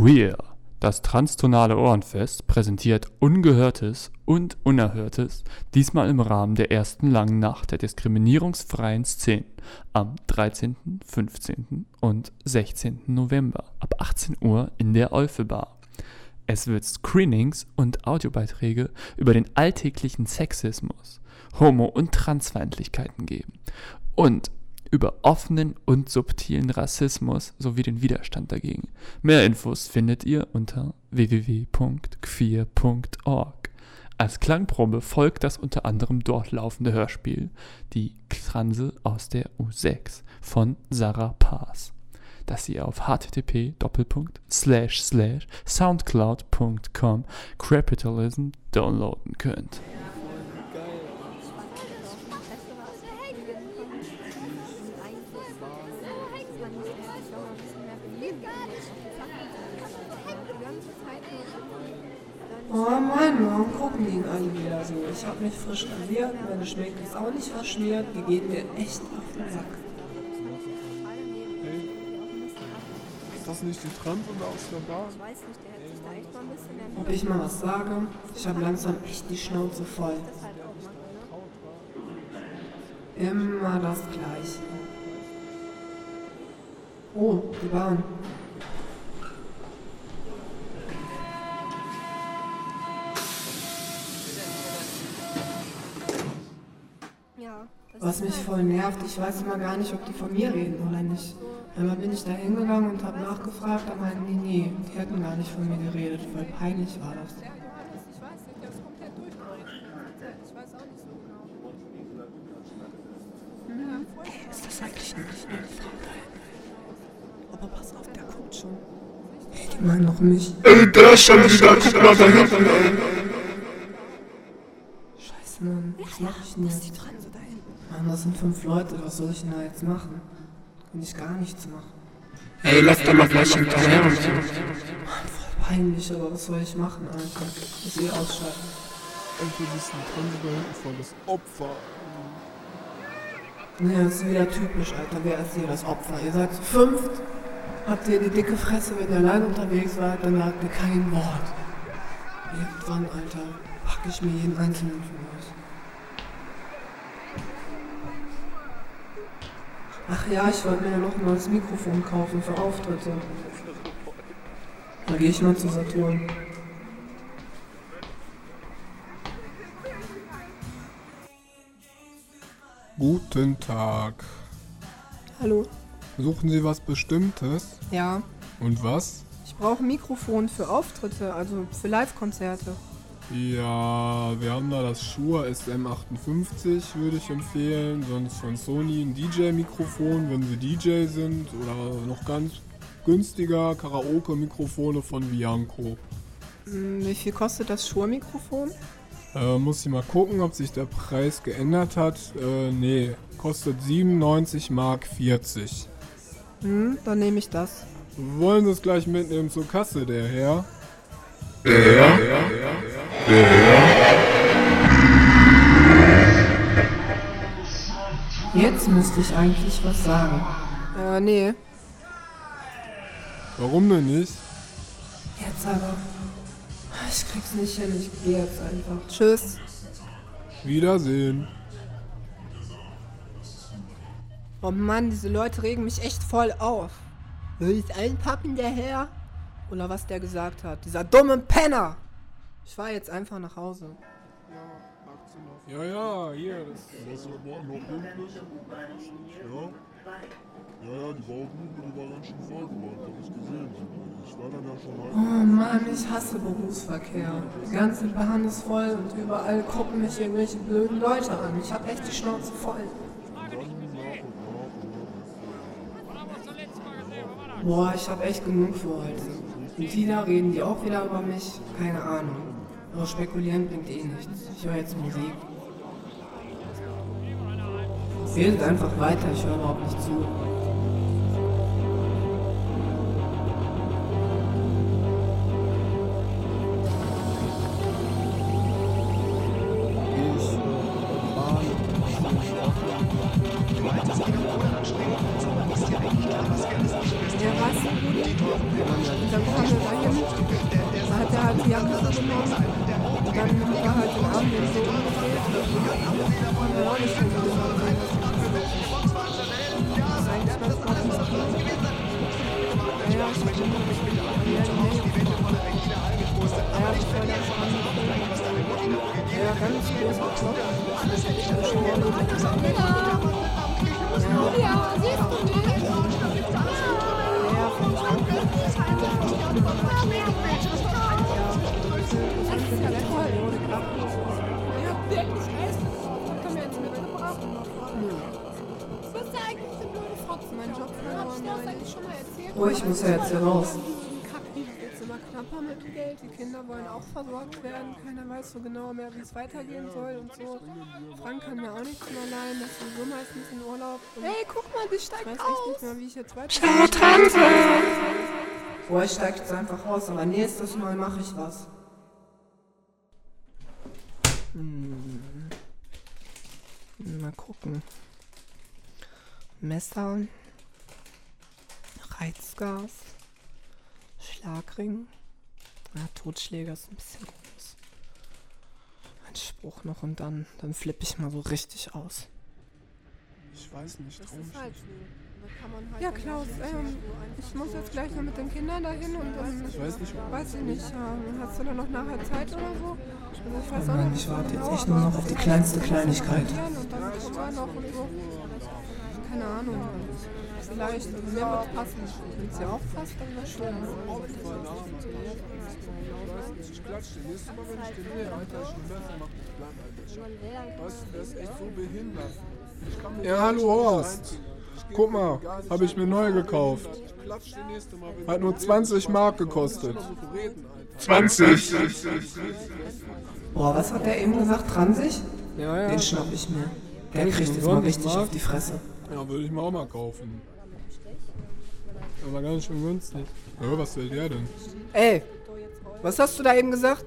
Queer. Das transtonale Ohrenfest präsentiert Ungehörtes und Unerhörtes, diesmal im Rahmen der ersten langen Nacht der diskriminierungsfreien Szenen am 13., 15. und 16. November ab 18 Uhr in der Eufel-Bar. Es wird Screenings und Audiobeiträge über den alltäglichen Sexismus, Homo- und Transfeindlichkeiten geben und über offenen und subtilen Rassismus sowie den Widerstand dagegen. Mehr Infos findet ihr unter www.queer.org. Als Klangprobe folgt das unter anderem dort laufende Hörspiel Die Transe aus der U6 von Sarah Paas, das ihr auf http soundcloud.com capitalism downloaden könnt. Oh Mann, warum gucken die ihn alle wieder so? Ich hab mich frisch rasiert, meine Schminke ist auch nicht verschmiert, die geht mir echt auf den Sack. Ist das nicht die oder aus der Bar? Ob ich mal was sage? Ich hab langsam echt die Schnauze voll. Immer das Gleiche. Oh, die Bahn. Was ist mich voll nervt, ich weiß immer gar nicht, ob die von mir reden oder nicht. Einmal bin ich da hingegangen und habe nachgefragt, da meinten die, nee, die hätten gar nicht von mir geredet, voll peinlich war das. Ist das eigentlich nicht eine Frau da hinten? Aber pass auf, der guckt schon. Hey, die meinen doch mich. Ey, der schon wieder, guck mal da hinten, ey. Scheiße, Mann, was mach ich denn jetzt? Mann, das sind fünf Leute, was soll ich denn da jetzt machen? Kann ich gar nichts machen. Ey, lass doch mal gleich hinterher und so. Mann, voll peinlich, aber was soll ich machen, Alter? Ich eh ausschalten. Ein Trans da hinten voll das Opfer. Ja, das ist wieder typisch, Alter. Wer ist hier das Opfer? Ihr seid zu fünft, habt ihr die dicke Fresse, wenn ihr allein unterwegs wart, dann sagt ihr kein Wort. Irgendwann, Alter, pack ich mir jeden einzelnen von euch. Ach ja, ich wollte mir ja noch mal das Mikrofon kaufen für Auftritte. Da gehe ich mal zu Saturn. Guten Tag. Hallo. Suchen Sie was Bestimmtes? Ja, Und was? ich brauche ein Mikrofon für Auftritte, also für Live-Konzerte. Ja, wir haben da das Shure SM58, würde ich empfehlen. Sonst von Sony ein DJ-Mikrofon, wenn Sie DJ sind. Oder noch ganz günstiger Karaoke-Mikrofone von Bianco. Hm, Wie viel kostet das Shure-Mikrofon? Äh, muss ich mal gucken, ob sich der Preis geändert hat. Äh, nee, kostet 97 Mark 40. Hm, dann nehme ich das. Wollen Sie es gleich mitnehmen zur Kasse, der Herr? Jetzt müsste ich eigentlich was sagen. Äh, nee. Warum denn nicht? Jetzt aber. Ich krieg's nicht hin, ich gehe jetzt einfach. Tschüss. Wiedersehen. Oh Mann, diese Leute regen mich echt voll auf. Will ich einpacken, der Herr? Oder was der gesagt hat. Dieser dumme Penner! Ich fahr jetzt einfach nach Hause. Ja, ja, hier, das heute Morgen noch pünktlich? Ja? Ja, ja, die Baugrube, die war ganz schön voll geworden, hab ich gesehen. Ich war dann ja schon halb. Oh Mann, ich hasse Berufsverkehr. Die ganze Bahn ist voll und überall gucken mich irgendwelche blöden Leute an. Ich hab echt die Schnauze voll. Boah, ich hab echt genug für heute. Und wieder reden die auch wieder über mich? Keine Ahnung. Aber spekulieren bringt eh nichts. Ich höre jetzt Musik. Redet einfach weiter, ich höre überhaupt nicht zu. Was? Dann fahren wir weiter. die Jacke so genommen. Und dann war halt den Arm eben so umgedreht. Und dann auch nicht so gut. Das ist eigentlich ganz gut. Ja, ja, ich bin ja, nee. Ja, ich voll der Spannung. Ja, ganz böse geklopft. Ja, siehst du Job Hab ich dir das eigentlich schon mal erzählt? Oh, ich muss ja jetzt hier raus. Jetzt immer knapper mit dem Geld. Die Kinder wollen auch versorgt werden. Keiner weiß so genau mehr, wie es weitergehen soll und so. Frank kann mir auch nichts mehr leihen. Das ist sowieso meistens in Urlaub. Hey, guck mal, die Ich steigt weiß aus. echt nicht mehr, wie ich jetzt weiter. Tante! Boah, ich steig jetzt einfach raus, aber nächstes Mal mache ich was. Hm. Mal gucken. Messer. Reizgas. Schlagring. Ja, Totschläger ist ein bisschen groß. Ein Spruch noch und dann, dann flippe ich mal so richtig aus. Ich weiß nicht, trau mich halt nicht. Ja, Klaus, ähm, ich muss jetzt gleich noch mit den Kindern dahin und dann. Ich weiß nicht, Weiß ich nicht, ähm, hast du dann noch nachher Zeit oder so? Also ich weiß Oh auch Mann, nicht ich warte jetzt genau, echt nur noch auf die kleinste Kleinigkeit. Und dann gucken wir noch und so. Keine Ahnung. Vielleicht, mir wird passen. Wenn es dir auch passt, dann wäre schön. Ich klatsche. Nächstes Mal, wenn ich den sehe, Alter, ich bin besser, mach dich platt, Alter. Weißt du, der ist echt so behindert. Ja, hallo Horst. Guck mal, habe ich mir neu gekauft. Hat nur 20 Mark gekostet. 20! Boah, was hat der eben gesagt? Transig? Ja, ja. Den schnapp ich mir. Der kriegt jetzt mal was richtig auf die Fresse. Ja, würde ich mir auch mal kaufen. Aber ganz schön günstig. Ja, was will der denn? Ey, was hast du da eben gesagt?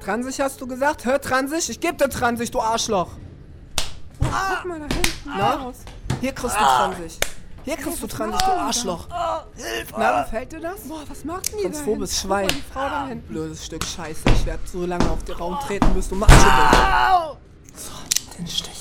Transig hast du gesagt? Hör Transig? Ich geb dir Transig, du Arschloch. Guck mal da hinten. Na? Raus. Hier kriegst du Transig. Hier kriegst du Transig, du Arschloch. Na, gefällt dir das? Boah, was macht denn die Transphobes? Schwein. Die Frau da hinten. Blödes Stück Scheiße. Ich werde so lange auf den Raum treten, bis du Macho bist. So, den Stich